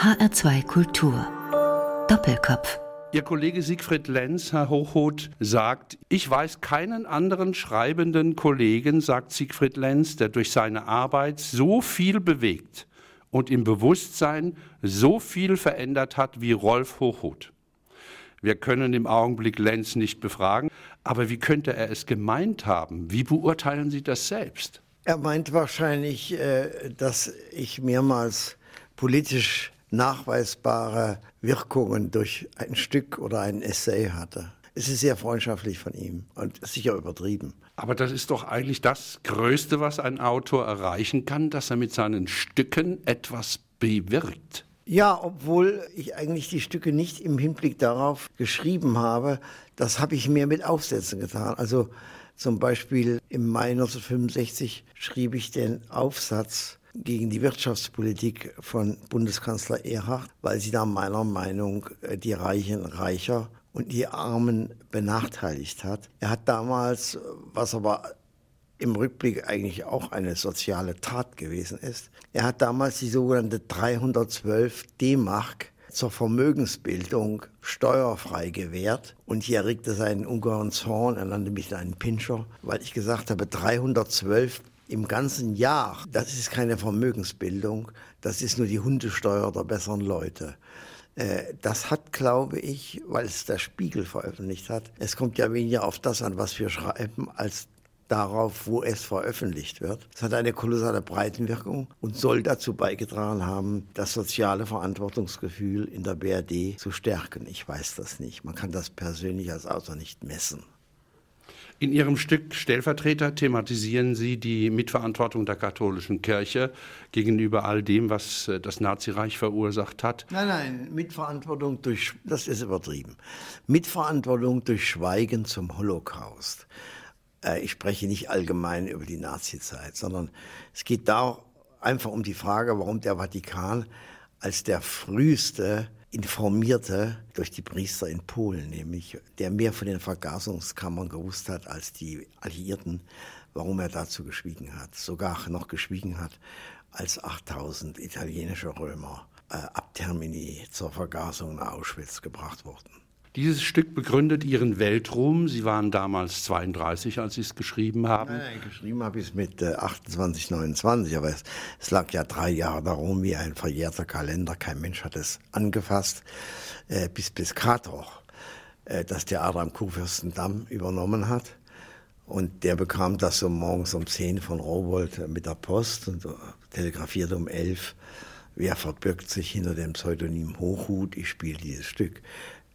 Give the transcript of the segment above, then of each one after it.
HR2 Kultur. Doppelkopf. Ihr Kollege Siegfried Lenz, Herr Hochhuth, sagt, ich weiß keinen anderen schreibenden Kollegen, sagt Siegfried Lenz, der durch seine Arbeit so viel bewegt und im Bewusstsein so viel verändert hat wie Rolf Hochhuth. Wir können im Augenblick Lenz nicht befragen, aber wie könnte er es gemeint haben? Wie beurteilen Sie das selbst? Er meint wahrscheinlich, äh, dass ich mehrmals politisch nachweisbare Wirkungen durch ein Stück oder ein Essay hatte. Es ist sehr freundschaftlich von ihm und sicher übertrieben. Aber das ist doch eigentlich das Größte, was ein Autor erreichen kann, dass er mit seinen Stücken etwas bewirkt. Ja, obwohl ich eigentlich die Stücke nicht im Hinblick darauf geschrieben habe, das habe ich mehr mit Aufsätzen getan. Also zum Beispiel im Mai 1965 schrieb ich den Aufsatz gegen die Wirtschaftspolitik von Bundeskanzler Erhard, weil sie da meiner Meinung äh, die Reichen reicher und die Armen benachteiligt hat. Er hat damals, was aber im Rückblick eigentlich auch eine soziale Tat gewesen ist, er hat damals die sogenannte 312 D-Mark zur Vermögensbildung steuerfrei gewährt. Und hier erregte seinen ungeheuren Zorn, er nannte mich einen Pinscher, weil ich gesagt habe, 312 im ganzen Jahr, das ist keine Vermögensbildung, das ist nur die Hundesteuer der besseren Leute. Äh, das hat, glaube ich, weil es der Spiegel veröffentlicht hat, es kommt ja weniger auf das an, was wir schreiben, als darauf, wo es veröffentlicht wird. Es hat eine kolossale Breitenwirkung und soll dazu beigetragen haben, das soziale Verantwortungsgefühl in der BRD zu stärken. Ich weiß das nicht. Man kann das persönlich als Autor nicht messen. In Ihrem Stück Stellvertreter thematisieren Sie die Mitverantwortung der katholischen Kirche gegenüber all dem, was äh, das Nazireich verursacht hat. Nein, nein, Mitverantwortung durch, das ist übertrieben. Mitverantwortung durch Schweigen zum Holocaust. Äh, ich spreche nicht allgemein über die Nazizeit, sondern es geht da einfach um die Frage, warum der Vatikan als der früheste informierte durch die Priester in Polen, nämlich der mehr von den Vergasungskammern gewusst hat als die Alliierten, warum er dazu geschwiegen hat, sogar noch geschwiegen hat, als 8000 italienische Römer äh, ab Termini zur Vergasung nach Auschwitz gebracht wurden. Dieses Stück begründet Ihren Weltruhm. Sie waren damals 32, als Sie es geschrieben haben. Nein, nein geschrieben habe ich es mit äh, 28, 29, aber es, es, lag ja drei Jahre darum, wie ein verjährter Kalender. Kein Mensch hat es angefasst, äh, bis bis Krator, äh, dass der Adam Kurfürstendamm übernommen hat. Und der bekam das so morgens um 10 von Rowold mit der Post und telegrafierte um 11. Wer verbirgt sich hinter dem Pseudonym Hochhut? Ich spiele dieses Stück.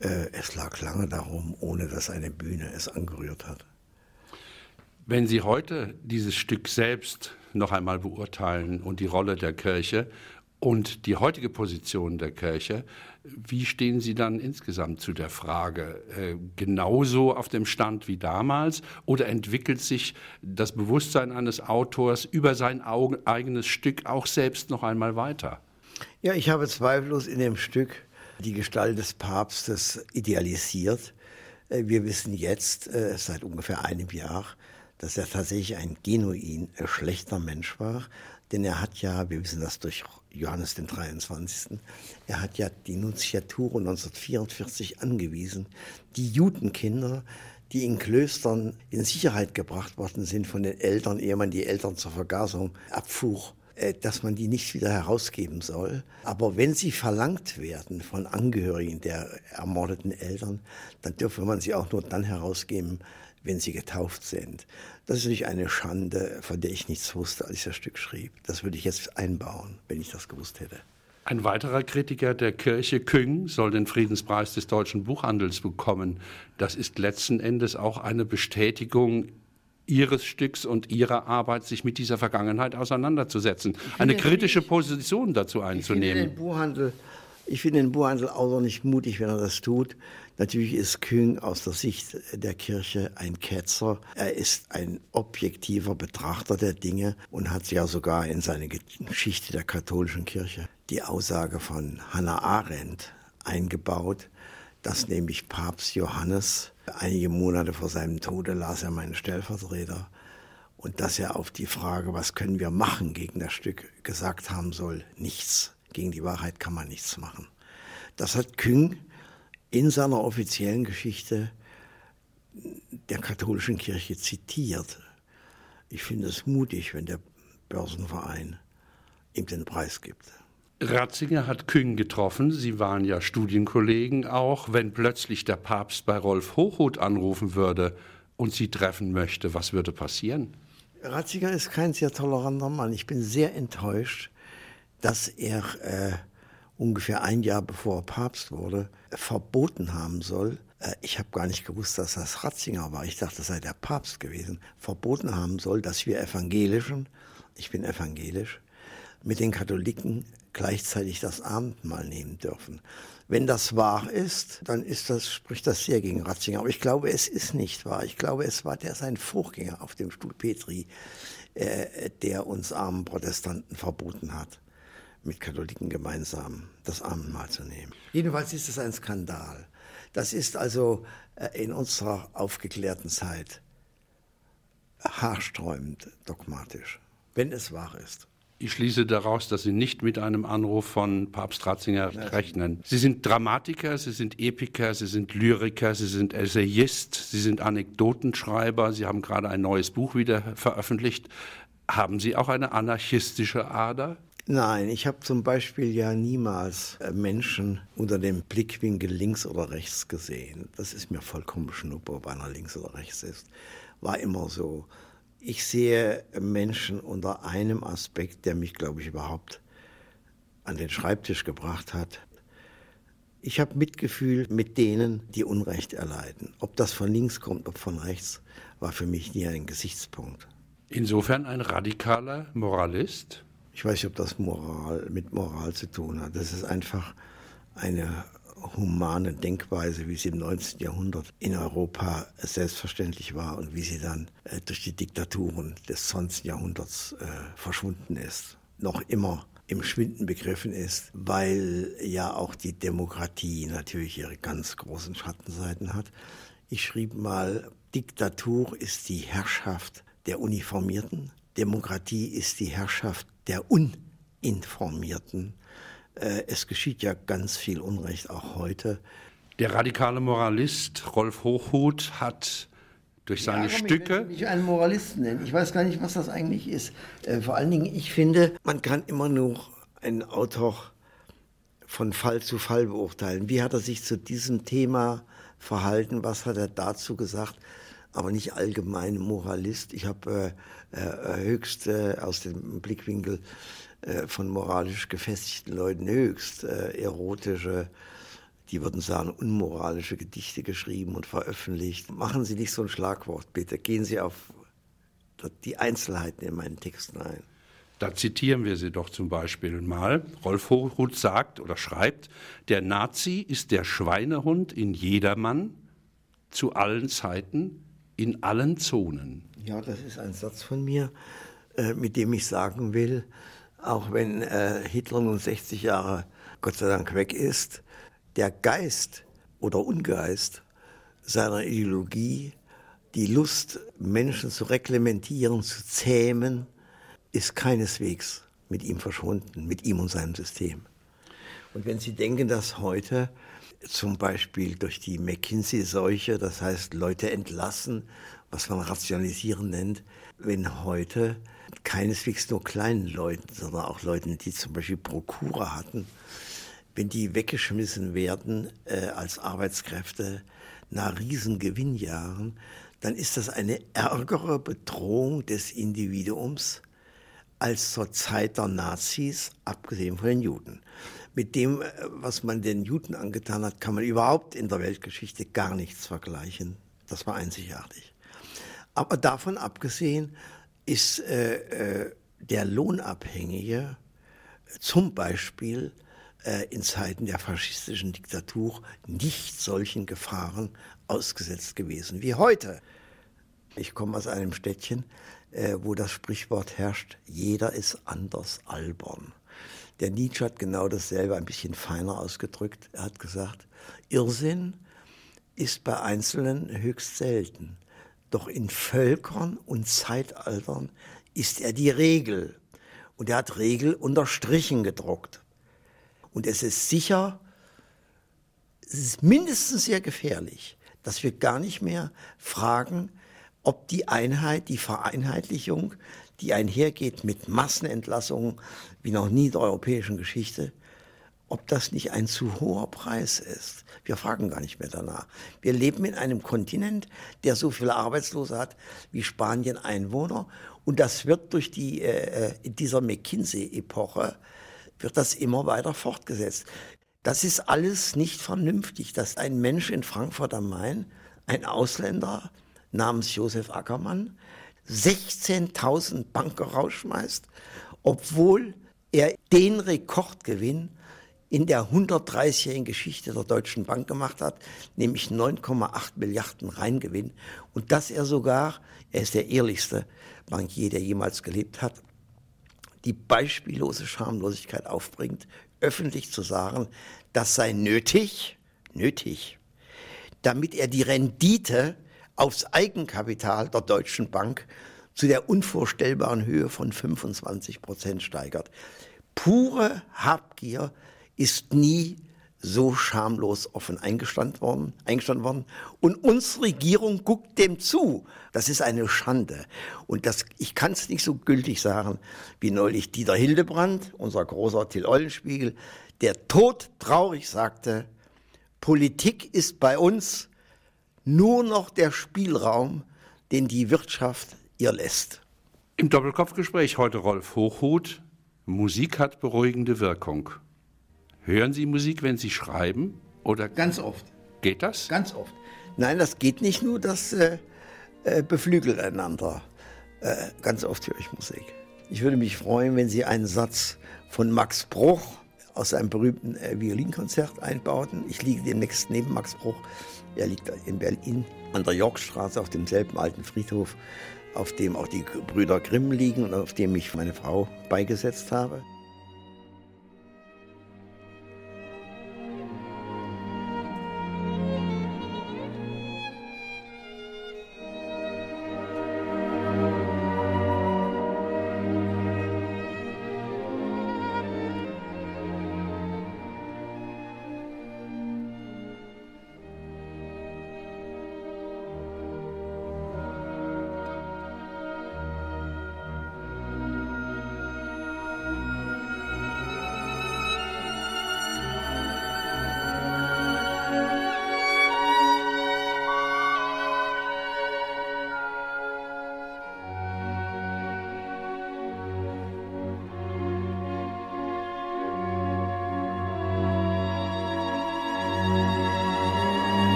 Äh, es lag lange darum, ohne dass eine Bühne es angerührt hat. Wenn Sie heute dieses Stück selbst noch einmal beurteilen und die Rolle der Kirche und die heutige Position der Kirche, wie stehen Sie dann insgesamt zu der Frage? Äh, genauso auf dem Stand wie damals oder entwickelt sich das Bewusstsein eines Autors über sein eigenes Stück auch selbst noch einmal weiter? Ja, ich habe zweifellos in dem Stück die Gestalt des Papstes idealisiert. Äh, wir wissen jetzt, äh, seit ungefähr einem Jahr, dass er tatsächlich ein genuin schlechter Mensch war. Denn er hat ja, wir wissen das durch Johannes den 23., er hat ja die Nunziatur 1944 angewiesen, die Judenkinder, die in Klöstern in Sicherheit gebracht worden sind von den Eltern, ehe man die Eltern zur Vergasung abfuhr, dass man die nicht wieder herausgeben soll. Aber wenn sie verlangt werden von Angehörigen der ermordeten Eltern, dann dürfe man sie auch nur dann herausgeben, wenn sie getauft sind. Das ist natürlich eine Schande, von der ich nichts wusste, als ich das Stück schrieb. Das würde ich jetzt einbauen, wenn ich das gewusst hätte. Ein weiterer Kritiker der Kirche, Küng, soll den Friedenspreis des deutschen Buchhandels bekommen. Das ist letzten Endes auch eine Bestätigung Ihres Stücks und Ihrer Arbeit, sich mit dieser Vergangenheit auseinanderzusetzen, eine kritische Position dazu einzunehmen. Ich finde den Buchhandel, ich finde den Buchhandel außerordentlich mutig, wenn er das tut. Natürlich ist Kühn aus der Sicht der Kirche ein Ketzer. Er ist ein objektiver Betrachter der Dinge und hat ja sogar in seine Geschichte der katholischen Kirche die Aussage von Hannah Arendt eingebaut, dass nämlich Papst Johannes einige Monate vor seinem Tode las er meinen Stellvertreter und dass er auf die Frage, was können wir machen gegen das Stück, gesagt haben soll, nichts. Gegen die Wahrheit kann man nichts machen. Das hat Küng in seiner offiziellen Geschichte der katholischen Kirche zitiert. Ich finde es mutig, wenn der Börsenverein ihm den Preis gibt. Ratzinger hat Küng getroffen. Sie waren ja Studienkollegen auch. Wenn plötzlich der Papst bei Rolf Hochhuth anrufen würde und sie treffen möchte, was würde passieren? Ratzinger ist kein sehr toleranter Mann. Ich bin sehr enttäuscht, dass er äh, ungefähr ein Jahr bevor er Papst wurde, verboten haben soll. Äh, ich habe gar nicht gewusst, dass das Ratzinger war. Ich dachte, das sei der Papst gewesen. Verboten haben soll, dass wir Evangelischen, ich bin evangelisch, mit den Katholiken gleichzeitig das Abendmahl nehmen dürfen. Wenn das wahr ist, dann ist das, spricht das sehr gegen Ratzinger. Aber ich glaube, es ist nicht wahr. Ich glaube, es war der sein Vorgänger auf dem Stuhl Petri, äh, der uns armen Protestanten verboten hat, mit Katholiken gemeinsam das Abendmahl zu nehmen. Jedenfalls ist es ein Skandal. Das ist also äh, in unserer aufgeklärten Zeit haarsträubend dogmatisch, wenn es wahr ist. Ich schließe daraus, dass Sie nicht mit einem Anruf von Papst Ratzinger rechnen. Sie sind Dramatiker, Sie sind Epiker, Sie sind Lyriker, Sie sind Essayist, Sie sind Anekdotenschreiber, Sie haben gerade ein neues Buch wieder veröffentlicht. Haben Sie auch eine anarchistische Ader? Nein, ich habe zum Beispiel ja niemals äh, Menschen unter dem Blickwinkel links oder rechts gesehen. Das ist mir vollkommen schnuppe, ob einer links oder rechts ist. War immer so. Ich sehe Menschen unter einem Aspekt, der mich, glaube ich, überhaupt an den Schreibtisch gebracht hat. Ich habe Mitgefühl mit denen, die Unrecht erleiden. Ob das von links kommt, ob von rechts, war für mich nie ein Gesichtspunkt. Insofern ein radikaler Moralist? Ich weiß nicht, ob das Moral mit Moral zu tun hat. Das ist einfach eine humane Denkweise, wie sie im 19. Jahrhundert in Europa selbstverständlich war und wie sie dann äh, durch die Diktaturen des 20. Jahrhunderts äh, verschwunden ist. Noch immer im Schwinden begriffen ist, weil ja auch die Demokratie natürlich ihre ganz großen Schattenseiten hat. Ich schrieb mal, Diktatur ist die Herrschaft der Uniformierten, Demokratie ist die Herrschaft der Uninformierten. Äh, es geschieht ja ganz viel Unrecht auch heute. Der radikale Moralist Rolf Hochhuth hat durch seine ja, Stücke. Ich will einen Moralisten nennen. Ich weiß gar nicht, was das eigentlich ist. Äh, vor allen Dingen, ich finde, man kann immer nur einen Autor von Fall zu Fall beurteilen. Wie hat er sich zu diesem Thema verhalten? Was hat er dazu gesagt? Aber nicht allgemein Moralist. Ich habe äh, äh, höchst äh, aus dem Blickwinkel äh, von moralisch gefestigten Leuten höchst äh, erotische, die würden sagen, unmoralische Gedichte geschrieben und veröffentlicht. Machen Sie nicht so ein Schlagwort, bitte. Gehen Sie auf die Einzelheiten in meinen Texten ein. Da zitieren wir sie doch zum Beispiel mal. Rolf Hochhuth sagt oder schreibt, der Nazi ist der Schweinehund in jedermann, zu allen Zeiten, in allen Zonen. Ja, das ist ein Satz von mir, äh, mit dem ich sagen will, auch wenn äh, Hitler nun 60 Jahre Gott sei Dank weg ist, der Geist oder Ungeist seiner Ideologie, die Lust, Menschen zu reglementieren, zu zähmen, ist keineswegs mit ihm verschwunden, mit ihm und seinem System. Und wenn Sie denken, dass heute zum Beispiel durch die McKinsey-Seuche, das heißt Leute entlassen, was man rationalisieren nennt, wenn heute keineswegs nur kleinen Leuten, sondern auch Leuten, die zum Beispiel Prokura hatten, wenn die weggeschmissen werden äh, als Arbeitskräfte nach Riesengewinnjahren, dann ist das eine ärgere Bedrohung des Individuums als zur Zeit der Nazis, abgesehen von den Juden. Mit dem, äh, was man den Juden angetan hat, kann man überhaupt in der Weltgeschichte gar nichts vergleichen. Das war einzigartig. Aber davon abgesehen ist äh, äh, der Lohnabhängige zum Beispiel äh, in Zeiten der faschistischen Diktatur nicht solchen Gefahren ausgesetzt gewesen wie heute. Ich komme aus einem Städtchen, äh, wo das Sprichwort herrscht, jeder ist anders albern. Der Nietzsche hat genau dasselbe ein bisschen feiner ausgedrückt. Er hat gesagt, Irrsinn ist bei Einzelnen höchst selten. Doch in Völkern und Zeitaltern ist er die Regel. Und er hat Regel unterstrichen gedruckt. Und es ist sicher, es ist mindestens sehr gefährlich, dass wir gar nicht mehr fragen, ob die Einheit, die Vereinheitlichung, die einhergeht mit Massenentlassungen wie noch nie in der europäischen Geschichte, ob das nicht ein zu hoher Preis ist. Wir fragen gar nicht mehr danach. Wir leben in einem Kontinent, der so viele Arbeitslose hat wie Spanien Einwohner. Und das wird durch die, äh, äh in dieser McKinsey-Epoche, wird das immer weiter fortgesetzt. Das ist alles nicht vernünftig, dass ein Mensch in Frankfurt am Main, ein Ausländer namens Josef Ackermann, 16.000 Banker rausschmeißt, obwohl er den Rekordgewinn in der 130-jährigen Geschichte der Deutschen Bank gemacht hat, nämlich 9,8 Milliarden Reingewinn. Und dass er sogar, er ist der ehrlichste Bankier, der jemals gelebt hat, die beispiellose Schamlosigkeit aufbringt, öffentlich zu sagen, das sei nötig, nötig, damit er die Rendite aufs Eigenkapital der Deutschen Bank zu der unvorstellbaren Höhe von 25 Prozent steigert. Pure Habgier ist nie so schamlos offen eingestanden worden, eingestanden worden. Und unsere Regierung guckt dem zu. Das ist eine Schande. Und das, ich kann es nicht so gültig sagen, wie neulich Dieter Hildebrand, unser großer Till Eulenspiegel, der todtraurig sagte, Politik ist bei uns nur noch der Spielraum, den die Wirtschaft ihr lässt. Im Doppelkopfgespräch heute Rolf Hochhuth. Musik hat beruhigende Wirkung. Hören Sie Musik, wenn Sie schreiben? Oder Ganz oft. Geht das? Ganz oft. Nein, das geht nicht nur, das äh, äh, beflügelt einander. Äh, ganz oft höre ich Musik. Ich würde mich freuen, wenn Sie einen Satz von Max Bruch aus einem berühmten äh, Violinkonzert einbauten. Ich liege demnächst neben Max Bruch. Er liegt in Berlin an der Yorkstraße auf demselben alten Friedhof, auf dem auch die Brüder Grimm liegen und auf dem ich meine Frau beigesetzt habe.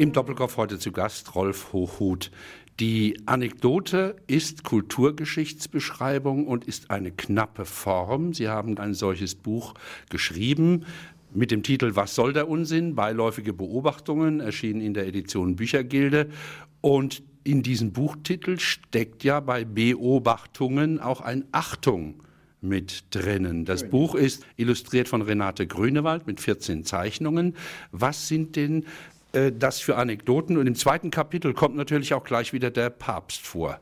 Im Doppelkopf heute zu Gast Rolf Hochhuth. Die Anekdote ist Kulturgeschichtsbeschreibung und ist eine knappe Form. Sie haben ein solches Buch geschrieben mit dem Titel Was soll der Unsinn? Beiläufige Beobachtungen, erschienen in der Edition Büchergilde. Und in diesem Buchtitel steckt ja bei Beobachtungen auch ein Achtung mit drinnen. Das. Buch ist illustriert von Renate Grünewald mit 14 Zeichnungen. Was sind denn äh, das für Anekdoten. Und im zweiten Kapitel kommt natürlich auch gleich wieder der Papst vor.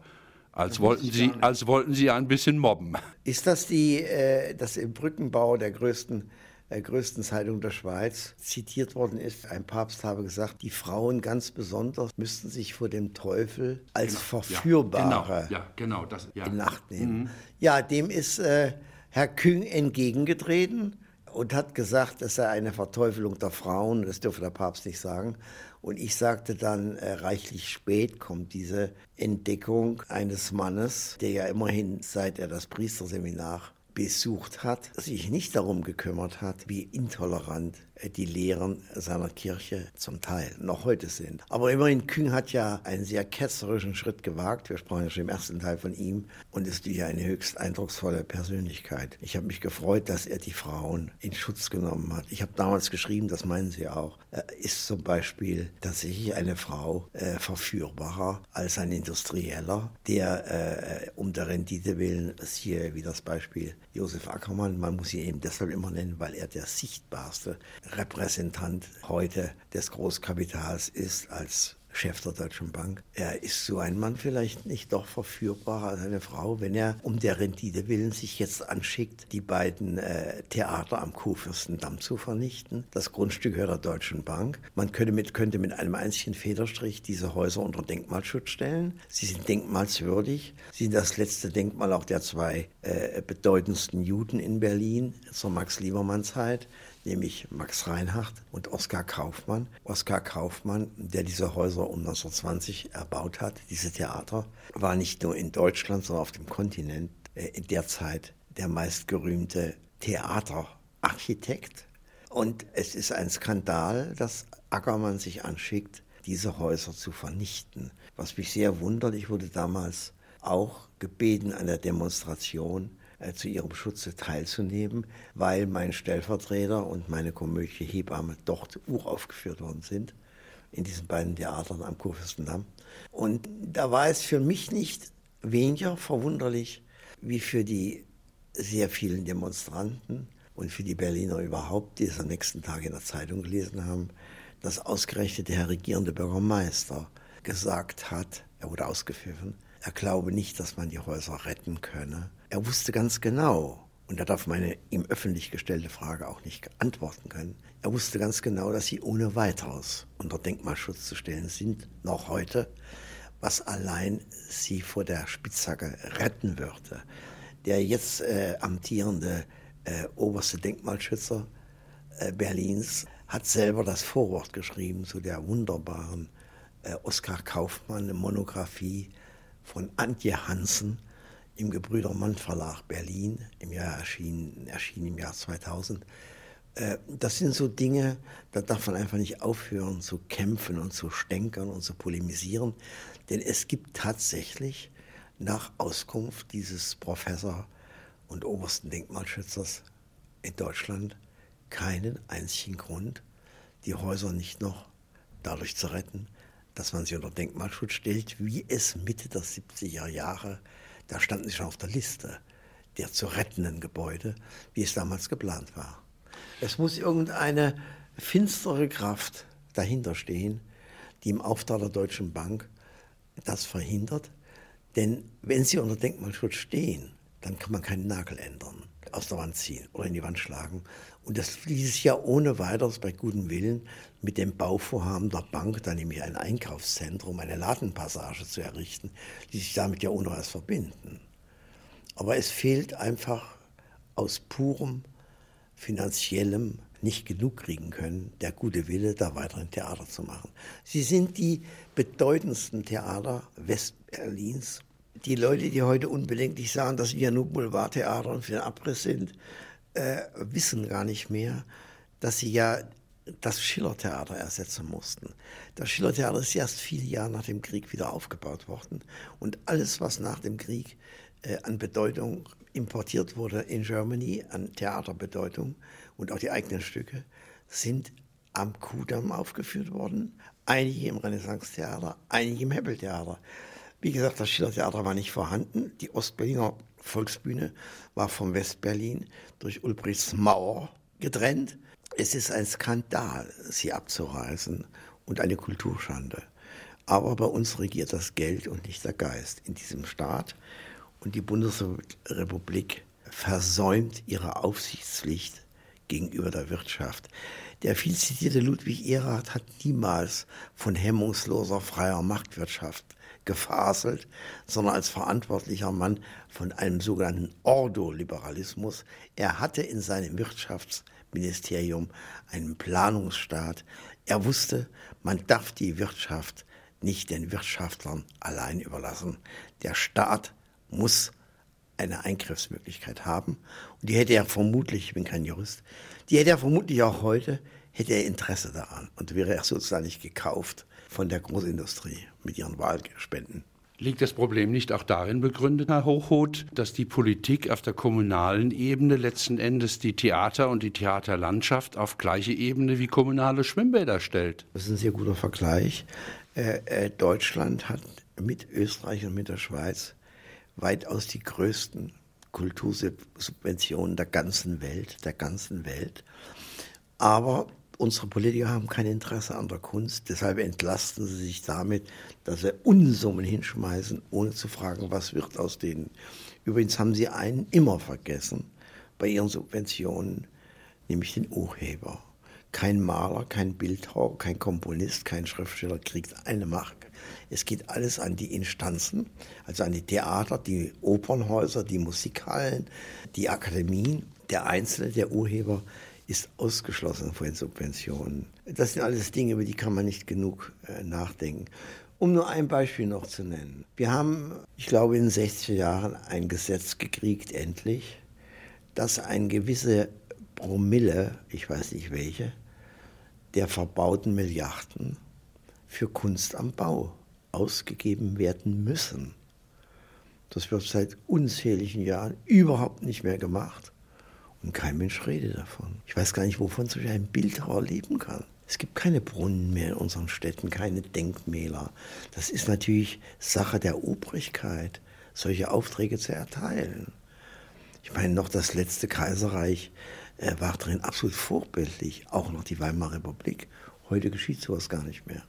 Als wollten, Sie, als wollten Sie ein bisschen mobben. Ist das die, äh, das im Brückenbau der größten, der größten Zeitung der Schweiz zitiert worden ist? Ein Papst habe gesagt, die Frauen ganz besonders müssten sich vor dem Teufel als Genau, Verführbare Ja, genau, ja, genau das, ja. in Acht nehmen. Ja, dem ist äh, Herr Küng entgegengetreten und hat gesagt, es sei eine Verteufelung der Frauen. Das dürfe der Papst nicht sagen. Und ich sagte dann, äh, reichlich spät kommt diese Entdeckung eines Mannes, der ja immerhin, seit er das Priesterseminar besucht hat, sich nicht darum gekümmert hat, wie intolerant die Lehren seiner Kirche zum Teil noch heute sind. Aber immerhin, Küng hat ja einen sehr ketzerischen Schritt gewagt. Wir sprachen ja schon im ersten Teil von ihm und ist ja eine höchst eindrucksvolle Persönlichkeit. Ich habe mich gefreut, dass er die Frauen in Schutz genommen hat. Ich habe damals geschrieben, das meinen Sie auch, äh, ist zum Beispiel tatsächlich eine Frau äh, verführbarer als ein Industrieller, der äh, um der Rendite willen, siehe wie das Beispiel Josef Ackermann, man muss ihn eben deshalb immer nennen, weil er der sichtbarste Repräsentant heute des Großkapitals ist als Chef der Deutschen Bank. Er ist so ein Mann vielleicht nicht doch verführbarer als eine Frau, wenn er um der Rendite willen sich jetzt anschickt, die beiden äh, Theater am Kurfürstendamm zu vernichten. Das Grundstück gehört der Deutschen Bank. Man könnte mit, könnte mit einem einzigen Federstrich diese Häuser unter Denkmalschutz stellen. Sie sind denkmalswürdig. Sie sind das letzte Denkmal auch der zwei äh, bedeutendsten Juden in Berlin zur Max-Liebermann-Zeit nämlich Max Reinhardt und Oskar Kaufmann. Oskar Kaufmann, der diese Häuser um 1920 erbaut hat, diese Theater, war nicht nur in Deutschland, sondern auf dem Kontinent äh, in der Zeit der meistgerühmte Theaterarchitekt. Und es ist ein Skandal, dass Ackermann sich anschickt, diese Häuser zu vernichten. Was mich sehr wundert, ich wurde damals auch gebeten an der Demonstration zu ihrem Schutze teilzunehmen, weil mein Stellvertreter und meine Komödie Hebamme dort uraufgeführt worden sind, in diesen beiden Theatern am Kurfürstendamm. Und da war es für mich nicht weniger verwunderlich, wie für die sehr vielen Demonstranten und für die Berliner überhaupt, die es am nächsten Tag in der Zeitung gelesen haben, dass ausgerechnet der Herr regierende Bürgermeister gesagt hat, er wurde ausgepfiffen, er glaube nicht, dass man die Häuser retten könne. Er wusste ganz genau, und er darf meine ihm öffentlich gestellte Frage auch nicht antworten können, er wusste ganz genau, dass sie ohne weiteres unter Denkmalschutz zu stellen sind, noch heute, was allein sie vor der Spitzhacke retten würde. Der jetzt äh, amtierende äh, oberste Denkmalschützer äh, Berlins hat selber das Vorwort geschrieben zu der wunderbaren äh, Oskar Kaufmann Monographie von Antje Hansen im Gebrüder Mann Verlag Berlin, im Jahr erschienen, erschienen im Jahr 2000. Äh, das sind so Dinge, da darf man einfach nicht aufhören zu kämpfen und zu stänkern und zu polemisieren, denn es gibt tatsächlich nach Auskunft dieses Professor und obersten Denkmalschützers in Deutschland keinen einzigen Grund, die Häuser nicht noch dadurch zu retten, dass man sie unter Denkmalschutz stellt, wie es Mitte der 70er Jahre, da standen sie schon auf der Liste der zu rettenden Gebäude, wie es damals geplant war. Es muss irgendeine finstere Kraft dahinter stehen, die im Auftrag der Deutschen Bank das verhindert. Denn wenn sie unter Denkmalschutz stehen, dann kann man keinen Nagel ändern, aus der Wand ziehen oder in die Wand schlagen. Und das ließ ja ohne weiteres bei gutem Willen mit dem Bauvorhaben der Bank, da nämlich ein Einkaufszentrum, eine Ladenpassage zu errichten, die sich damit ja ohne was verbinden. Aber es fehlt einfach aus purem finanziellem nicht genug kriegen können, der gute Wille, da weiteren Theater zu machen. Sie sind die bedeutendsten Theater Westberlins. Die Leute, die heute unbedenklich sagen, dass wir nur Boulevardtheater und für den Abriss sind, äh, wissen gar nicht mehr, dass sie ja das Schillertheater ersetzen mussten. Das Schillertheater ist erst viele Jahre nach dem Krieg wieder aufgebaut worden. Und alles, was nach dem Krieg äh, an Bedeutung importiert wurde in Germany, an Theaterbedeutung und auch die eigenen Stücke, sind am Kudamm aufgeführt worden. Einige im Renaissance-Theater, einige im Hebbeltheater. Wie gesagt, das Schillertheater war nicht vorhanden. Die Ostberliner Volksbühne war vom Westberlin durch Ulbrichts Mauer getrennt. Es ist ein Skandal, sie abzureißen und eine Kulturschande. Aber bei uns regiert das Geld und nicht der Geist in diesem Staat. Und die Bundesrepublik versäumt ihre Aufsichtspflicht gegenüber der Wirtschaft. Der viel zitierte Ludwig Erhard hat niemals von hemmungsloser freier Marktwirtschaft gefaselt, sondern als verantwortlicher Mann von einem sogenannten Ordoliberalismus. Er hatte in seinem Wirtschaftsministerium einen Planungsstaat. Er wusste, man darf die Wirtschaft nicht den Wirtschaftlern allein überlassen. Der Staat muss eine Eingriffsmöglichkeit haben. Und die hätte er vermutlich, ich bin kein Jurist, die hätte er vermutlich auch heute, hätte er Interesse daran und wäre er sozusagen nicht gekauft von der Großindustrie mit ihren Wahlspenden. Liegt das Problem nicht auch darin begründet, Herr Hochhuth, dass die Politik auf der kommunalen Ebene letzten Endes die Theater und die Theaterlandschaft auf gleiche Ebene wie kommunale Schwimmbäder stellt? Das ist ein sehr guter Vergleich. Äh, äh, Deutschland hat mit Österreich und mit der Schweiz weitaus die größten Kultursubventionen der ganzen Welt, der ganzen Welt. Aber unsere Politiker haben kein Interesse an der Kunst, deshalb entlasten sie sich damit, dass sie Unsummen hinschmeißen, ohne zu fragen, was wird aus denen. Übrigens haben sie einen immer vergessen bei ihren Subventionen, nämlich den Urheber. Kein Maler, kein Bildhauer, kein Komponist, kein Schriftsteller kriegt eine Mark. Es geht alles an die Instanzen, also an die Theater, die Opernhäuser, die Musikhallen, die Akademien. Der Einzelne, der Urheber, ist ausgeschlossen von den Subventionen. Das sind alles Dinge, über die kann man nicht genug äh, nachdenken. Um nur ein Beispiel noch zu nennen. Wir haben, ich glaube, in den 60er Jahren ein Gesetz gekriegt, endlich, dass ein gewisse Promille, ich weiß nicht welche, der verbauten Milliarden für Kunst am Bau ausgegeben werden müssen. Das wird seit unzähligen Jahren überhaupt nicht mehr gemacht. Und kein Mensch redet davon. Ich weiß gar nicht, wovon solch ein Bildhauer leben kann. Es gibt keine Brunnen mehr in unseren Städten, keine Denkmäler. Das ist natürlich Sache der Obrigkeit, solche Aufträge zu erteilen. Ich meine, noch das letzte Kaiserreich äh, war darin absolut vorbildlich, auch noch die Weimarer Republik. Heute geschieht sowas gar nicht mehr.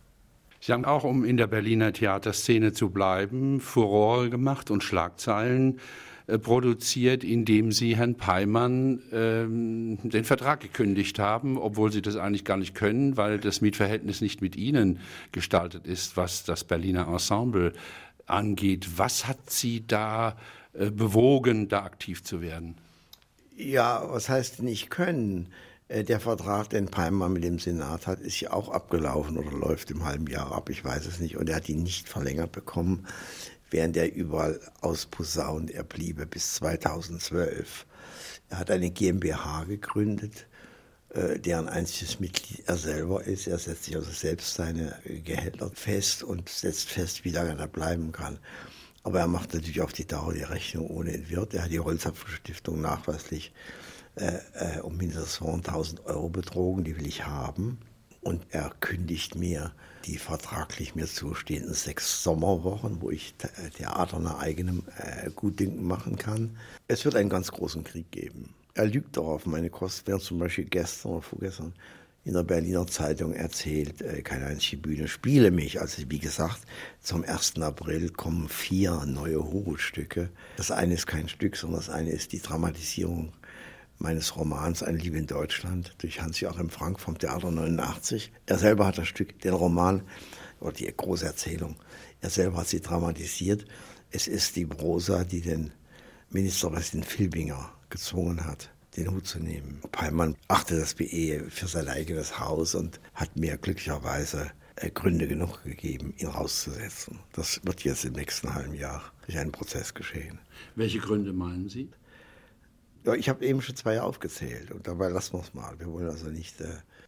Sie haben auch, um in der Berliner Theaterszene zu bleiben, Furore gemacht und Schlagzeilen produziert, indem Sie Herrn Peimann ähm, den Vertrag gekündigt haben, obwohl Sie das eigentlich gar nicht können, weil das Mietverhältnis nicht mit Ihnen gestaltet ist, was das Berliner Ensemble angeht. Was hat Sie da äh, bewogen, da aktiv zu werden? Ja, was heißt nicht können? Äh, der Vertrag, den Peimann mit dem Senat hat, ist ja auch abgelaufen oder läuft im halben Jahr ab, ich weiß es nicht. Und er hat ihn nicht verlängert bekommen während er überall ausposaunt, er bliebe bis 2012. Er hat eine GmbH gegründet, äh, deren einziges Mitglied er selber ist. Er setzt sich also selbst seine Gehälter fest und setzt fest, wie lange er bleiben kann. Aber er macht natürlich auf die Dauer die Rechnung ohne Entwirt. Er hat die Holzapfelstiftung nachweislich äh, äh, um mindestens 200.000 Euro betrogen, die will ich haben. Und er kündigt mir die vertraglich mir zustehenden sechs Sommerwochen, wo ich Theater nach eigenem äh, Gutdünken machen kann. Es wird einen ganz großen Krieg geben. Er lügt doch auf meine Kosten, während zum Beispiel gestern oder vorgestern in der Berliner Zeitung erzählt, äh, keine einzige Bühne spiele mich. Also wie gesagt, zum 1. April kommen vier neue Horrorstücke. Das eine ist kein Stück, sondern das eine ist die Dramatisierung meines Romans Ein Liebe in Deutschland durch Hans-Joachim Frank vom Theater 89. Er selber hat das Stück, den Roman oder die große Erzählung, er selber hat sie dramatisiert. Es ist die Prosa, die den Ministerpräsident Filbinger gezwungen hat, den Hut zu nehmen. Peimann achtet das BE für sein eigenes Haus und hat mir glücklicherweise äh, Gründe genug gegeben, ihn rauszusetzen. Das wird jetzt im nächsten halben Jahr durch einen Prozess geschehen. Welche Gründe meinen Sie? Ich habe eben schon zwei aufgezählt und dabei lassen wir es mal. Wir wollen also nicht. Äh,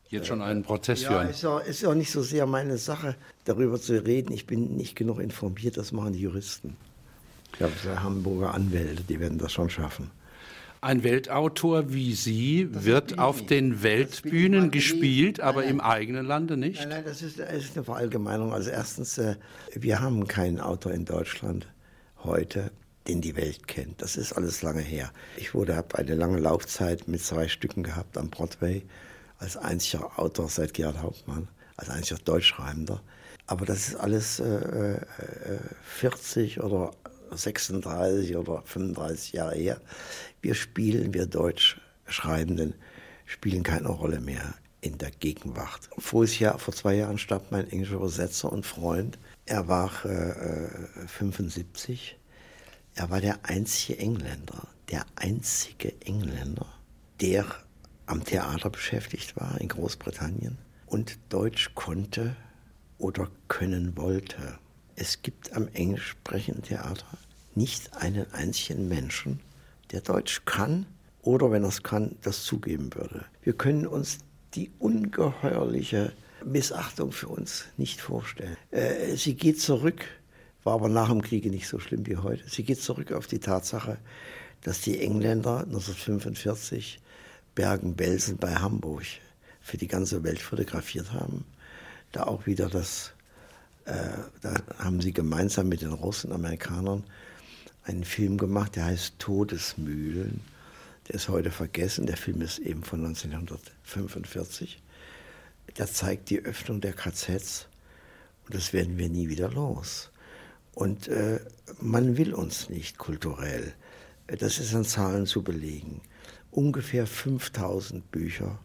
Jetzt schon einen Prozess ja, führen. Ist ja, ist ja nicht so sehr meine Sache, darüber zu reden. Ich bin nicht genug informiert, das machen die Juristen. Ich habe ja Hamburger Anwälte, die werden das schon schaffen. Ein Weltautor wie Sie das wird auf den Weltbühnen gespielt, nein, aber nein. im eigenen Lande nicht? Nein, nein, das ist, das ist eine Verallgemeinung. Also erstens, äh, wir haben keinen Autor in Deutschland heute, den die Welt kennt. Das ist alles lange her. Ich wurde, habe eine lange Laufzeit mit zwei Stücken gehabt am Broadway als einziger Autor seit Gerhard Hauptmann. als einziger Deutschschreibender. Aber das ist alles äh, 40 äh, oder 36 oder 35 Jahre her. Wir spielen, wir Deutschschreibenden, spielen keine Rolle mehr in der Gegenwart. Voriges Jahr, vor zwei Jahren starb mein englischer Übersetzer und Freund. Er war äh, 75. Er war der einzige Engländer, der einzige Engländer, der am Theater beschäftigt war in Großbritannien und Deutsch konnte oder können wollte. Es gibt am englisch sprechenden Theater nicht einen einzigen Menschen, der Deutsch kann oder wenn er es kann, das zugeben würde. Wir können uns die ungeheuerliche Missachtung für uns nicht vorstellen. Äh, sie geht zurück, war aber nach dem Kriege nicht so schlimm wie heute. Sie geht zurück auf die Tatsache, dass die Engländer 1945 Bergen-Belsen bei Hamburg für die ganze Welt fotografiert haben. Da auch wieder das, äh, da haben sie gemeinsam mit den Russen, Amerikanern einen Film gemacht, der heißt Todesmühlen. Der ist heute vergessen. Der Film ist eben von 1945. Der zeigt die Öffnung der KZs und das werden wir nie wieder los. Und äh, man will uns nicht kulturell. Das ist an Zahlen zu belegen. Ungefähr 5000 Bücher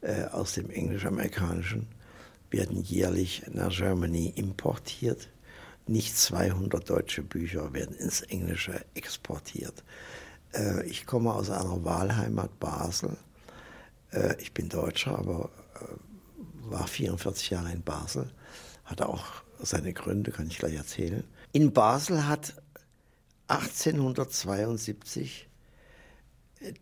äh, aus dem Englisch-Amerikanischen werden jährlich nach Germany importiert. Nicht 200 deutsche Bücher werden ins Englische exportiert. Äh, ich komme aus einer Wahlheimat Basel. Äh, ich bin Deutscher, aber äh, war 44 Jahre in Basel. Hatte auch seine Gründe, kann ich gleich erzählen. In Basel hat 1872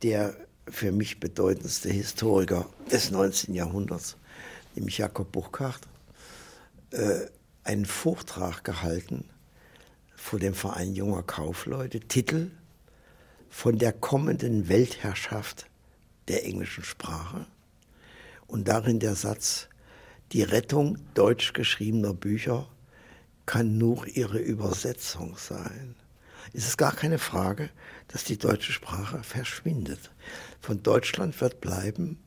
der für mich bedeutendste Historiker des 19. Jahrhunderts, nämlich Jakob Burckhardt, einen Vortrag gehalten vor dem Verein junger Kaufleute. Titel von der kommenden Weltherrschaft der englischen Sprache und darin der Satz, die Rettung deutsch geschriebener Bücher kann nur ihre Übersetzung sein. Es ist gar keine Frage, dass die deutsche Sprache verschwindet. Von Deutschland wird bleiben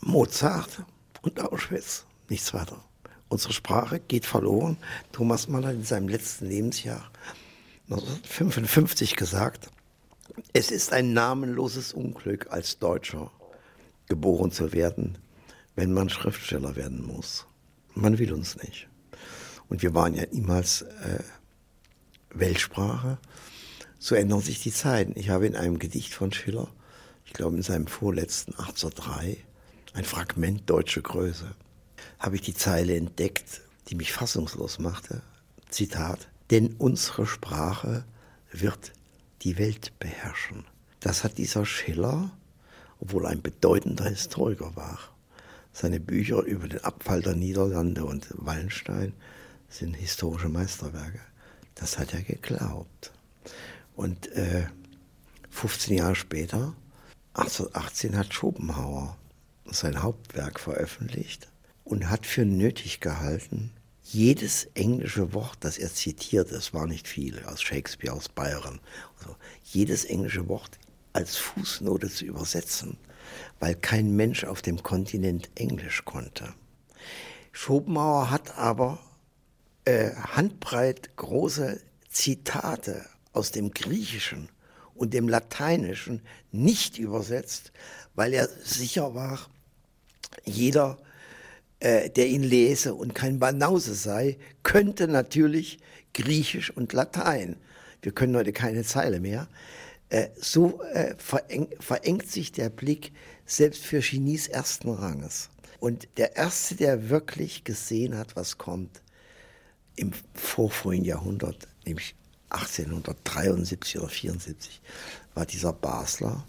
Mozart und Auschwitz, nichts weiter. Unsere Sprache geht verloren. Thomas Mann hat in seinem letzten Lebensjahr 1955 gesagt, es ist ein namenloses Unglück, als Deutscher geboren zu werden, wenn man Schriftsteller werden muss. Man will uns nicht. Und wir waren ja niemals äh, Weltsprache. So ändern sich die Zeiten. Ich habe in einem Gedicht von Schiller, ich glaube in seinem vorletzten 1803, ein Fragment deutsche Größe, habe ich die Zeile entdeckt, die mich fassungslos machte. Zitat, denn unsere Sprache wird die Welt beherrschen. Das hat dieser Schiller, obwohl ein bedeutender Historiker war. Seine Bücher über den Abfall der Niederlande und Wallenstein sind historische Meisterwerke. Das hat er geglaubt. Und äh, 15 Jahre später, 1818, hat Schopenhauer sein Hauptwerk veröffentlicht und hat für nötig gehalten, jedes englische Wort, das er zitiert, es war nicht viel, aus Shakespeare, aus Byron, also jedes englische Wort als Fußnote zu übersetzen, weil kein Mensch auf dem Kontinent Englisch konnte. Schopenhauer hat aber äh, handbreit große Zitate aus dem Griechischen und dem Lateinischen nicht übersetzt, weil er sicher war, jeder äh, der ihn lese und kein Banause sei, könnte natürlich Griechisch und Latein. Wir können heute keine Zeile mehr. Äh, so äh, vereng, verengt sich der Blick selbst für Genies ersten Ranges. Und der Erste, der wirklich gesehen hat, was kommt, im vorvorigen Jahrhundert, nämlich 1873 oder 74, war dieser Basler,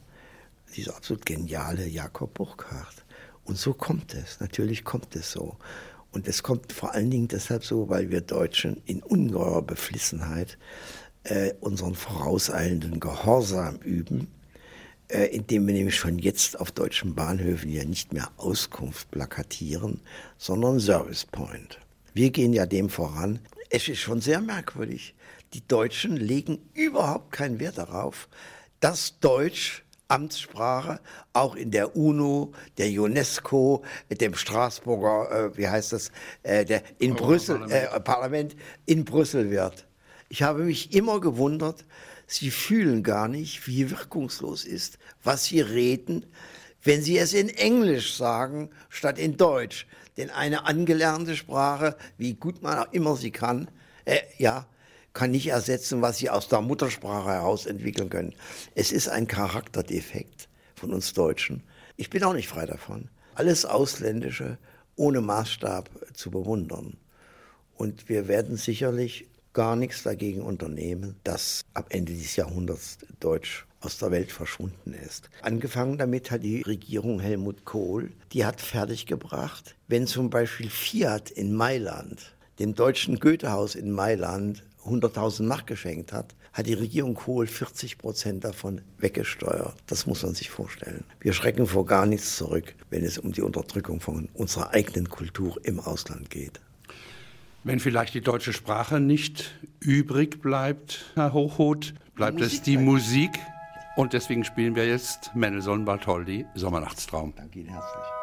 dieser absolut geniale Jakob Burckhardt. Und so kommt es, natürlich kommt es so. Und es kommt vor allen Dingen deshalb so, weil wir Deutschen in ungeheurer Beflissenheit äh, unseren vorauseilenden Gehorsam üben, äh, indem wir nämlich schon jetzt auf deutschen Bahnhöfen ja nicht mehr Auskunft plakatieren, sondern Service Point. Wir gehen ja dem voran. Es ist schon sehr merkwürdig. Die Deutschen legen überhaupt keinen Wert darauf, dass Deutsch Amtssprache, auch in der UNO, der UNESCO, dem Straßburger, äh, wie heißt das, äh, der in Brüssel, Parlament. Äh, Parlament in Brüssel wird. Ich habe mich immer gewundert, sie fühlen gar nicht, wie wirkungslos ist, was sie reden, wenn sie es in Englisch sagen, statt in Deutsch. Denn eine angelernte Sprache, wie gut man auch immer sie kann, äh, ja, kann nicht ersetzen, was sie aus der Muttersprache heraus entwickeln können. Es ist ein Charakterdefekt von uns Deutschen. Ich bin auch nicht frei davon. Alles Ausländische ohne Maßstab zu bewundern. Und wir werden sicherlich gar nichts dagegen unternehmen, dass ab Ende dieses Jahrhunderts Deutsch aus der Welt verschwunden ist. Angefangen damit hat die Regierung Helmut Kohl, die hat fertiggebracht, wenn zum Beispiel Fiat in Mailand, dem deutschen Goethehaus in Mailand, 100.000 Mark geschenkt hat, hat die Regierung Kohl 40 Prozent davon weggesteuert. Das muss man sich vorstellen. Wir schrecken vor gar nichts zurück, wenn es um die Unterdrückung von unserer eigenen Kultur im Ausland geht. Wenn vielleicht die deutsche Sprache nicht übrig bleibt, Herr Hochhuth, bleibt es die Musik. Und deswegen spielen wir jetzt Mendelssohn Bartholdy, Sommernachtstraum. Danke Ihnen herzlich.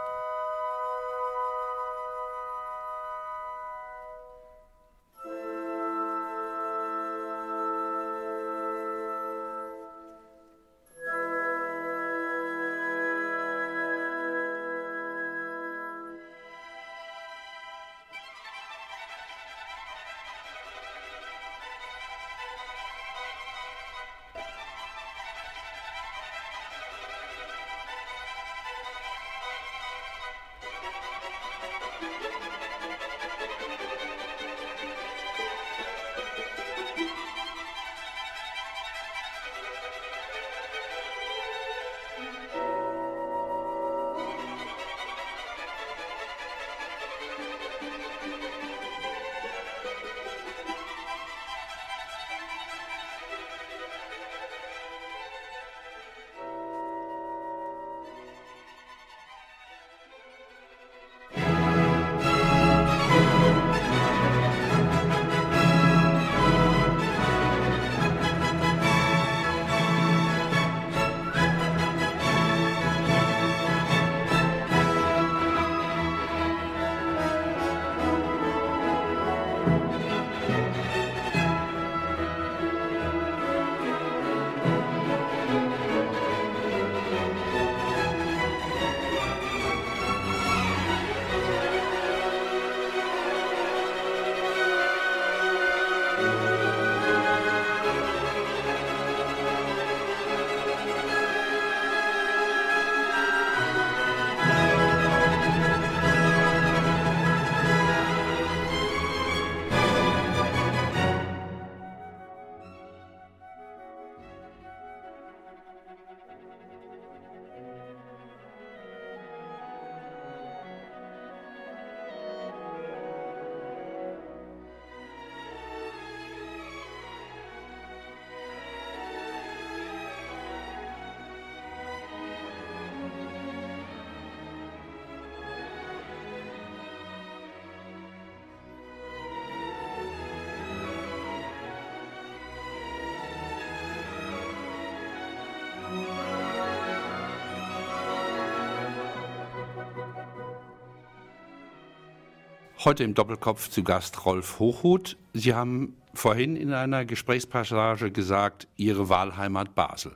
Heute im Doppelkopf zu Gast Rolf Hochhuth. Sie haben vorhin in einer Gesprächspassage gesagt, Ihre Wahlheimat Basel.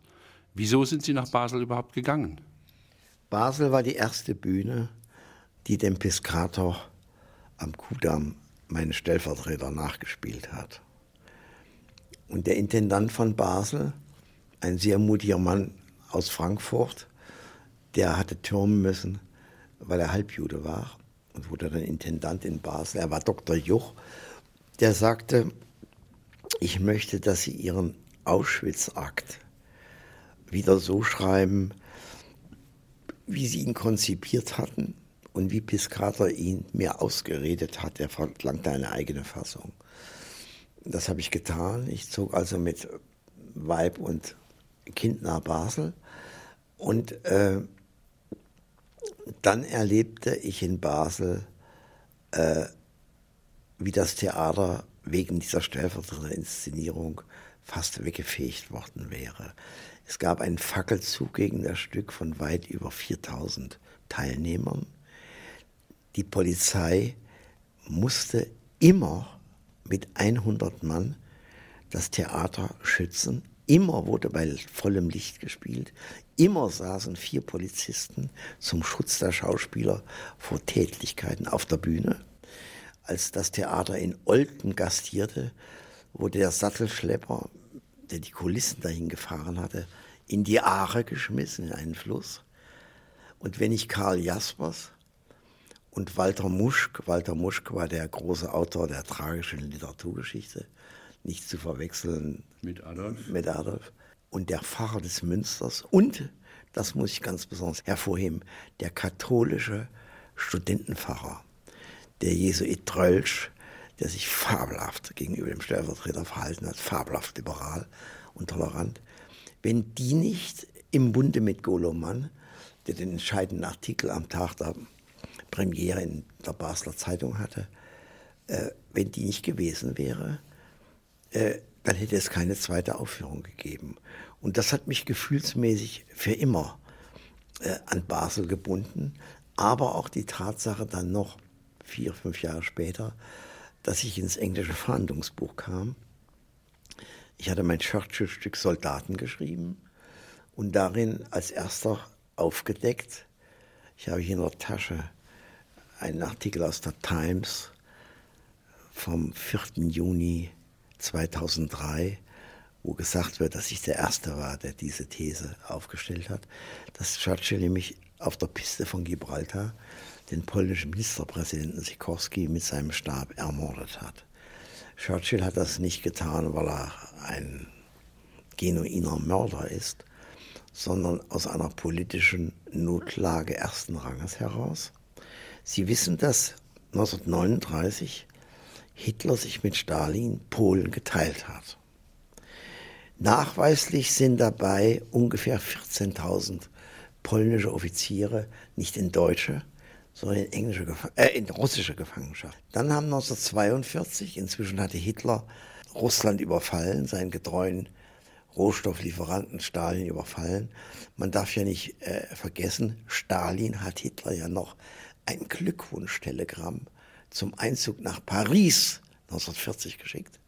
Wieso sind Sie nach Basel überhaupt gegangen? Basel war die erste Bühne, die dem Piscator am Kudamm meinen Stellvertreter nachgespielt hat. Und der Intendant von Basel, ein sehr mutiger Mann aus Frankfurt, der hatte türmen müssen, weil er Halbjude war und wurde dann Intendant in Basel. Er war Dr. Juch. Der sagte, ich möchte, dass Sie Ihren Auschwitz-Akt wieder so schreiben, wie Sie ihn konzipiert hatten und wie Piscator ihn mir ausgeredet hat. Er verlangte eine eigene Fassung. Das habe ich getan. Ich zog also mit Weib und Kind nach Basel und äh, dann erlebte ich in Basel, äh, wie das Theater wegen dieser Stellvertreterinszenierung fast weggefegt worden wäre. Es gab einen Fackelzug gegen das Stück von weit über 4000 Teilnehmern. Die Polizei musste immer mit 100 Mann das Theater schützen. Immer wurde bei vollem Licht gespielt. Immer saßen vier Polizisten zum Schutz der Schauspieler vor Tätlichkeiten auf der Bühne. Als das Theater in Olten gastierte, wurde der Sattelschlepper, der die Kulissen dahin gefahren hatte, in die Aare geschmissen, in einen Fluss. Und wenn ich Karl Jaspers und Walter Muschk, Walter Muschk war der große Autor der tragischen Literaturgeschichte, nicht zu verwechseln mit Adolf. mit Adolf, und der Pfarrer des Münsters und, das muss ich ganz besonders hervorheben, der katholische Studentenpfarrer, der Jesuit Trölsch, der sich fabelhaft gegenüber dem Stellvertreter verhalten hat, fabelhaft liberal und tolerant. Wenn die nicht im Bunde mit Goloman, der den entscheidenden Artikel am Tag der Premiere in der Basler Zeitung hatte, äh, wenn die nicht gewesen wäre, äh, dann hätte es keine zweite Aufführung gegeben. Und das hat mich gefühlsmäßig für immer äh, an Basel gebunden, aber auch die Tatsache dann noch vier, fünf Jahre später, dass ich ins englische Verhandlungsbuch kam. Ich hatte mein Churchill-Stück Soldaten geschrieben und darin als erster aufgedeckt, ich habe hier in der Tasche einen Artikel aus der Times vom 4. Juni 2003, wo gesagt wird, dass ich der Erste war, der diese These aufgestellt hat, dass Churchill nämlich auf der Piste von Gibraltar den polnischen Ministerpräsidenten Sikorski mit seinem Stab ermordet hat. Churchill hat das nicht getan, weil er ein genuiner Mörder ist, sondern aus einer politischen Notlage ersten Ranges heraus. Sie wissen, dass 1939 Hitler sich mit Stalin Polen geteilt hat. Nachweislich sind dabei ungefähr 14.000 polnische Offiziere nicht in deutsche, sondern in, englische, äh, in russische Gefangenschaft. Dann haben 1942, inzwischen hatte Hitler Russland überfallen, seinen getreuen Rohstofflieferanten Stalin überfallen. Man darf ja nicht äh, vergessen, Stalin hat Hitler ja noch ein Glückwunschtelegramm zum Einzug nach Paris 1940 geschickt.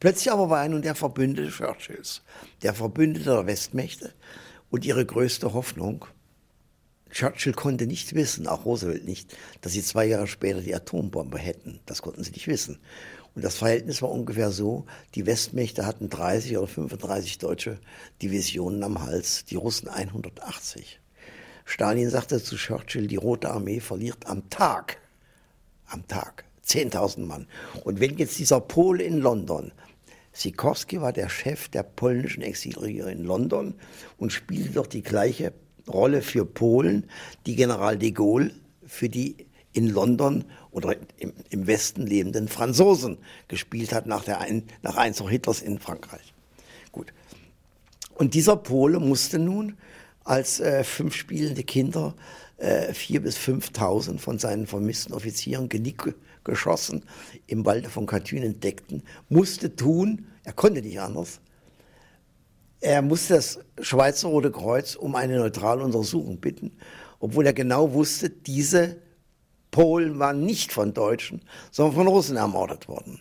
Plötzlich aber war er nun der Verbündete Churchills, der Verbündete der Westmächte und ihre größte Hoffnung. Churchill konnte nicht wissen, auch Roosevelt nicht, dass sie zwei Jahre später die Atombombe hätten. Das konnten sie nicht wissen. Und das Verhältnis war ungefähr so, die Westmächte hatten 30 oder 35 deutsche Divisionen am Hals, die Russen 180. Stalin sagte zu Churchill, die Rote Armee verliert am Tag am Tag. 10.000 Mann. Und wenn jetzt dieser Pole in London, Sikorski war der Chef der polnischen Exilregierung in London und spielte doch die gleiche Rolle für Polen, die General de Gaulle für die in London oder im, im Westen lebenden Franzosen gespielt hat nach, der Ein, nach Einzug Hitlers in Frankreich. Gut. Und dieser Pole musste nun als äh, fünf spielende Kinder äh, vier bis 5.000 von seinen vermissten Offizieren genick geschossen, im Walde von Katyn entdeckten, musste tun, er konnte nicht anders, er musste das Schweizer Rote Kreuz um eine neutrale Untersuchung bitten, obwohl er genau wusste, diese Polen waren nicht von Deutschen, sondern von Russen ermordet worden.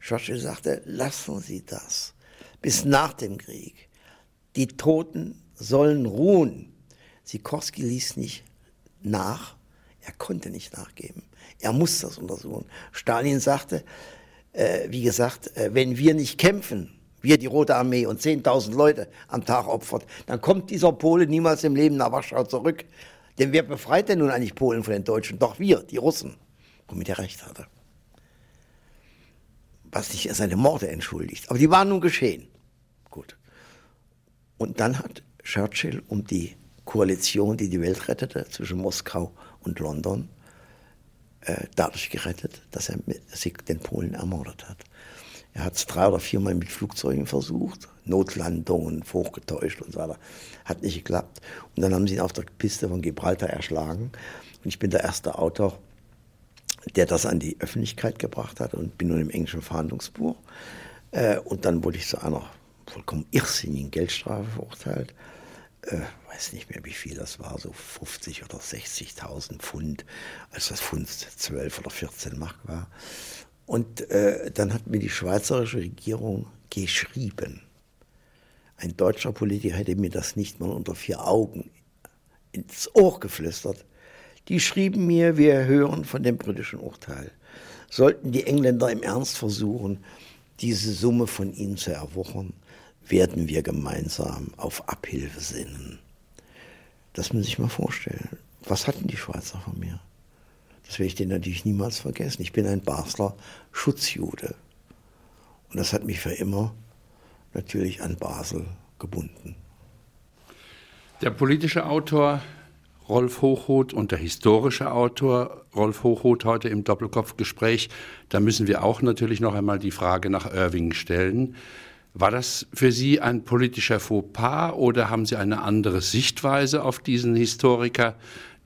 Churchill sagte, lassen Sie das bis nach dem Krieg. Die Toten sollen ruhen. Sikorski ließ nicht nach, er konnte nicht nachgeben. Er muss das untersuchen. Stalin sagte, äh, wie gesagt, äh, wenn wir nicht kämpfen, wir die Rote Armee und 10.000 Leute am Tag opfert, dann kommt dieser Pole niemals im Leben nach Warschau zurück. Denn wer befreit denn nun eigentlich Polen von den Deutschen? Doch wir, die Russen. Womit er recht hatte. Was nicht seine Morde entschuldigt. Aber die waren nun geschehen. Gut. Und dann hat Churchill um die Koalition, die die Welt rettete, zwischen Moskau und London, äh, dadurch gerettet, dass er den Polen ermordet hat. Er hat es drei oder viermal mit Flugzeugen versucht, Notlandungen hochgetäuscht und so weiter. Hat nicht geklappt. Und dann haben sie ihn auf der Piste von Gibraltar erschlagen. Und ich bin der erste Autor, der das an die Öffentlichkeit gebracht hat und bin nun im englischen Verhandlungsbuch. Äh, und dann wurde ich zu einer vollkommen irrsinnigen Geldstrafe verurteilt. Äh, weiß nicht mehr, wie viel das war, so 50 oder 60.000 Pfund, als das Pfund 12 oder 14 Mark war. Und äh, dann hat mir die schweizerische Regierung geschrieben. Ein deutscher Politiker hätte mir das nicht mal unter vier Augen ins Ohr geflüstert. Die schrieben mir, wir hören von dem britischen Urteil. Sollten die Engländer im Ernst versuchen, diese Summe von ihnen zu erwuchern, werden wir gemeinsam auf Abhilfe sinnen. Das muss ich mal vorstellen. Was hatten die Schweizer von mir? Das werde ich denen natürlich niemals vergessen. Ich bin ein Basler Schutzjude. Und das hat mich für immer natürlich an Basel gebunden. Der politische Autor Rolf Hochhuth und der historische Autor Rolf Hochhuth heute im Doppelkopfgespräch. Da müssen wir auch natürlich noch einmal die Frage nach Irving stellen. War das für Sie ein politischer Fauxpas oder haben Sie eine andere Sichtweise auf diesen Historiker,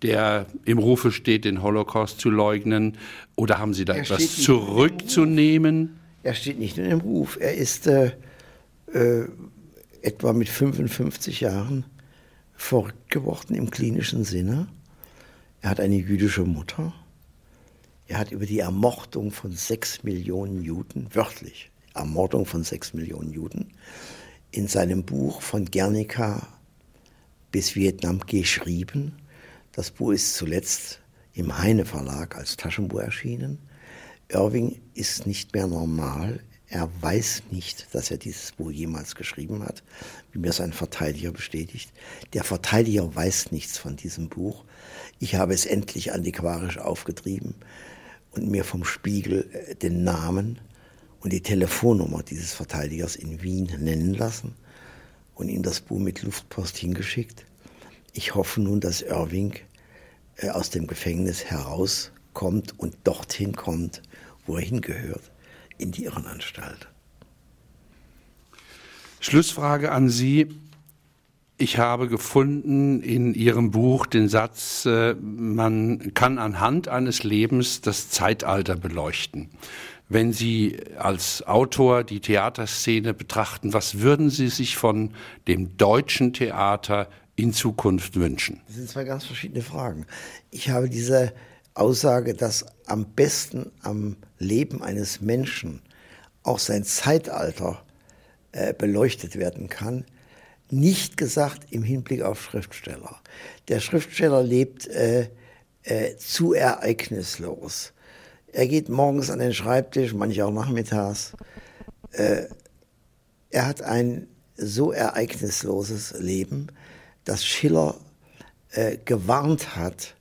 der im Rufe steht, den Holocaust zu leugnen? Oder haben Sie da er etwas zurückzunehmen? Er steht nicht in dem Ruf. Er ist äh, äh, etwa mit 55 Jahren verrückt geworden im klinischen Sinne. Er hat eine jüdische Mutter. Er hat über die Ermordung von sechs Millionen Juden, wörtlich, Ermordung von sechs Millionen Juden, in seinem Buch von Guernica bis Vietnam geschrieben. Das Buch ist zuletzt im Heine Verlag als Taschenbuch erschienen. Irving ist nicht mehr normal. Er weiß nicht, dass er dieses Buch jemals geschrieben hat, wie mir sein Verteidiger bestätigt. Der Verteidiger weiß nichts von diesem Buch. Ich habe es endlich antiquarisch aufgetrieben und mir vom Spiegel äh, den Namen und die Telefonnummer dieses Verteidigers in Wien nennen lassen und ihm das Buch mit Luftpost hingeschickt. Ich hoffe nun, dass Irving äh, aus dem Gefängnis herauskommt und dorthin kommt, wo er hingehört in die Irrenanstalt. Schlussfrage an Sie. Ich habe gefunden in Ihrem Buch den Satz, äh, man kann anhand eines Lebens das Zeitalter beleuchten. Wenn Sie als Autor die Theaterszene betrachten, was würden Sie sich von dem deutschen Theater in Zukunft wünschen? Das sind zwei ganz verschiedene Fragen. Ich habe diese Aussage, dass am besten am Leben eines Menschen auch sein Zeitalter äh, beleuchtet werden kann, nicht gesagt im Hinblick auf Schriftsteller. Der Schriftsteller lebt äh, äh, zu ereignislos. Er geht morgens an den Schreibtisch, manchmal auch nachmittags. Äh, er hat ein so ereignisloses Leben, dass Schiller äh, gewarnt hat,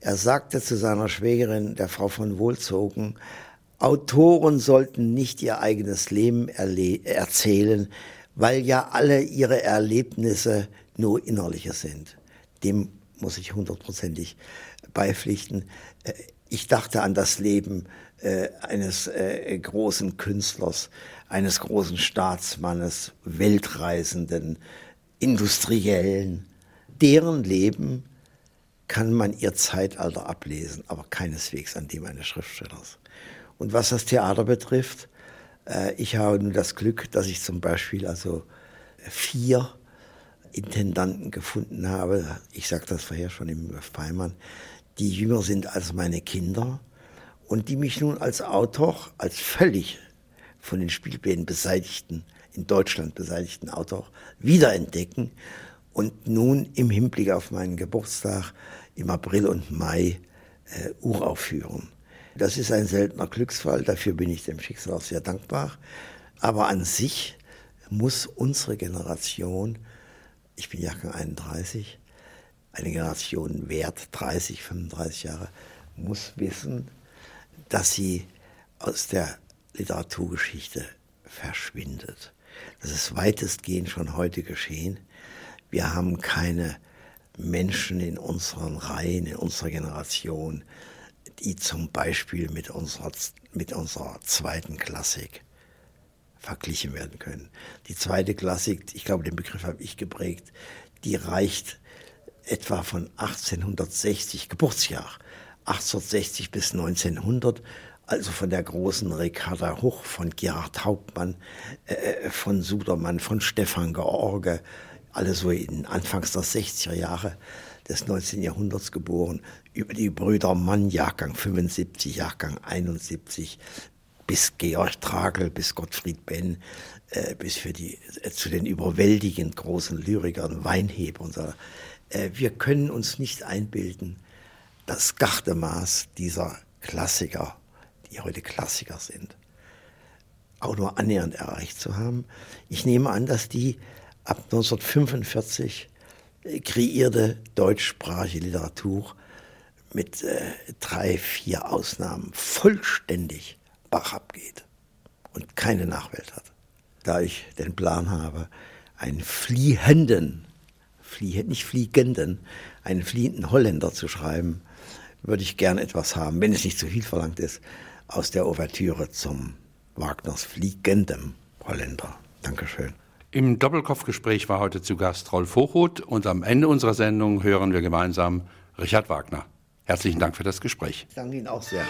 er sagte zu seiner Schwägerin, der Frau von Wohlzogen, Autoren sollten nicht ihr eigenes Leben erzählen, weil ja alle ihre Erlebnisse nur innerliche sind. Dem muss ich hundertprozentig beipflichten. Äh, ich dachte an das Leben äh, eines äh, großen Künstlers, eines großen Staatsmannes, Weltreisenden, Industriellen. Deren Leben kann man ihr Zeitalter ablesen, aber keineswegs an dem eines Schriftstellers. Und was das Theater betrifft, äh, ich habe nun das Glück, dass ich zum Beispiel also vier Intendanten gefunden habe. Ich sagte das vorher schon im Feimann, die jünger sind als meine Kinder und die mich nun als Autor, als völlig von den Spielplänen beseitigten, in Deutschland beseitigten Autor wiederentdecken und nun im Hinblick auf meinen Geburtstag im April und Mai äh, uraufführen. Das ist ein seltener Glücksfall, dafür bin ich dem Schicksal auch sehr dankbar. Aber an sich muss unsere Generation, ich bin Jahrgang 31, eine Generation wert 30, 35 Jahre, muss wissen, dass sie aus der Literaturgeschichte verschwindet. Das ist weitestgehend schon heute geschehen. Wir haben keine Menschen in unseren Reihen, in unserer Generation, die zum Beispiel mit unserer, mit unserer zweiten Klassik verglichen werden können. Die zweite Klassik, ich glaube, den Begriff habe ich geprägt, die reicht etwa von 1860 Geburtsjahr 1860 bis 1900 also von der großen Ricarda Huch, von Gerhard Hauptmann, äh, von Sudermann, von Stefan George, alle so in Anfangs der 60er Jahre des 19. Jahrhunderts geboren, über die Brüder Mann, Jahrgang 75, Jahrgang 71, bis Georg Tragel, bis Gottfried Benn, äh, bis für die, äh, zu den überwältigend großen Lyrikern, Weinheber und so. Äh, wir können uns nicht einbilden, das Gardemaß dieser Klassiker, die heute Klassiker sind, auch nur annähernd erreicht zu haben. Ich nehme an, dass die ab 1945 kreierte deutschsprachige Literatur mit äh, drei, vier Ausnahmen vollständig Bach abgeht und keine Nachwelt hat. Da ich den Plan habe, einen fliehenden, flie, nicht fliegenden, einen fliehenden Holländer zu schreiben, würde ich gern etwas haben, wenn es nicht zu viel verlangt ist, aus der Ouvertüre zum Wagners fliegendem Holländer. Dankeschön. Im Doppelkopfgespräch war heute zu Gast Rolf Hochhuth und am Ende unserer Sendung hören wir gemeinsam Richard Wagner. Herzlichen Dank für das Gespräch. Ich danke Ihnen auch sehr.